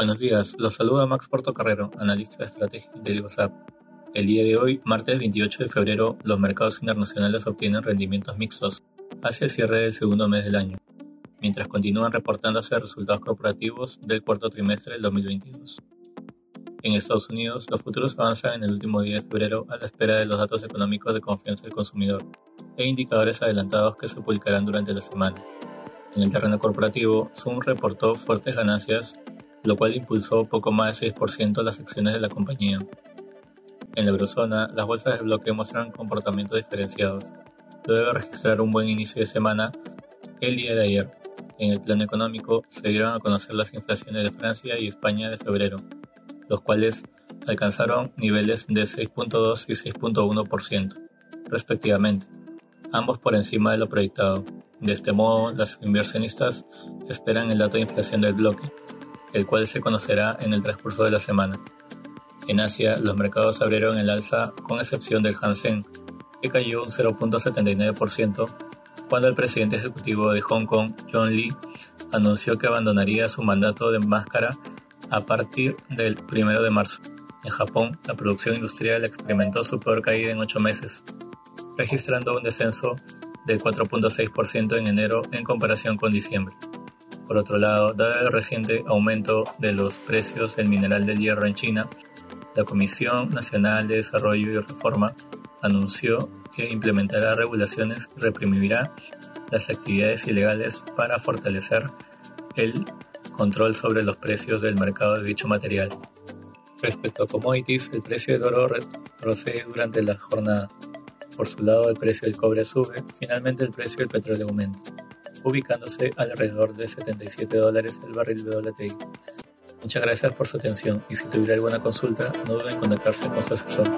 Buenos días, los saluda Max Portocarrero, analista de estrategia de WhatsApp. El día de hoy, martes 28 de febrero, los mercados internacionales obtienen rendimientos mixtos hacia el cierre del segundo mes del año, mientras continúan reportándose resultados corporativos del cuarto trimestre del 2022. En Estados Unidos, los futuros avanzan en el último día de febrero a la espera de los datos económicos de confianza del consumidor e indicadores adelantados que se publicarán durante la semana. En el terreno corporativo, Zoom reportó fuertes ganancias lo cual impulsó poco más de 6% las acciones de la compañía. En la eurozona, las bolsas de bloque muestran comportamientos diferenciados, luego de registrar un buen inicio de semana el día de ayer. En el plano económico, se dieron a conocer las inflaciones de Francia y España de febrero, los cuales alcanzaron niveles de 6.2 y 6.1%, respectivamente, ambos por encima de lo proyectado. De este modo, los inversionistas esperan el dato de inflación del bloque, el cual se conocerá en el transcurso de la semana. En Asia, los mercados abrieron el alza con excepción del Hansen, que cayó un 0.79% cuando el presidente ejecutivo de Hong Kong, John Lee, anunció que abandonaría su mandato de máscara a partir del 1 de marzo. En Japón, la producción industrial experimentó su peor caída en ocho meses, registrando un descenso del 4.6% en enero en comparación con diciembre. Por otro lado, dado el reciente aumento de los precios del mineral del hierro en China, la Comisión Nacional de Desarrollo y Reforma anunció que implementará regulaciones y reprimirá las actividades ilegales para fortalecer el control sobre los precios del mercado de dicho material. Respecto a commodities, el precio del oro retrocede durante la jornada. Por su lado, el precio del cobre sube, finalmente el precio del petróleo aumenta ubicándose alrededor de 77 dólares el barril de WTI. Muchas gracias por su atención y si tuviera alguna consulta no duden en contactarse con su asesor.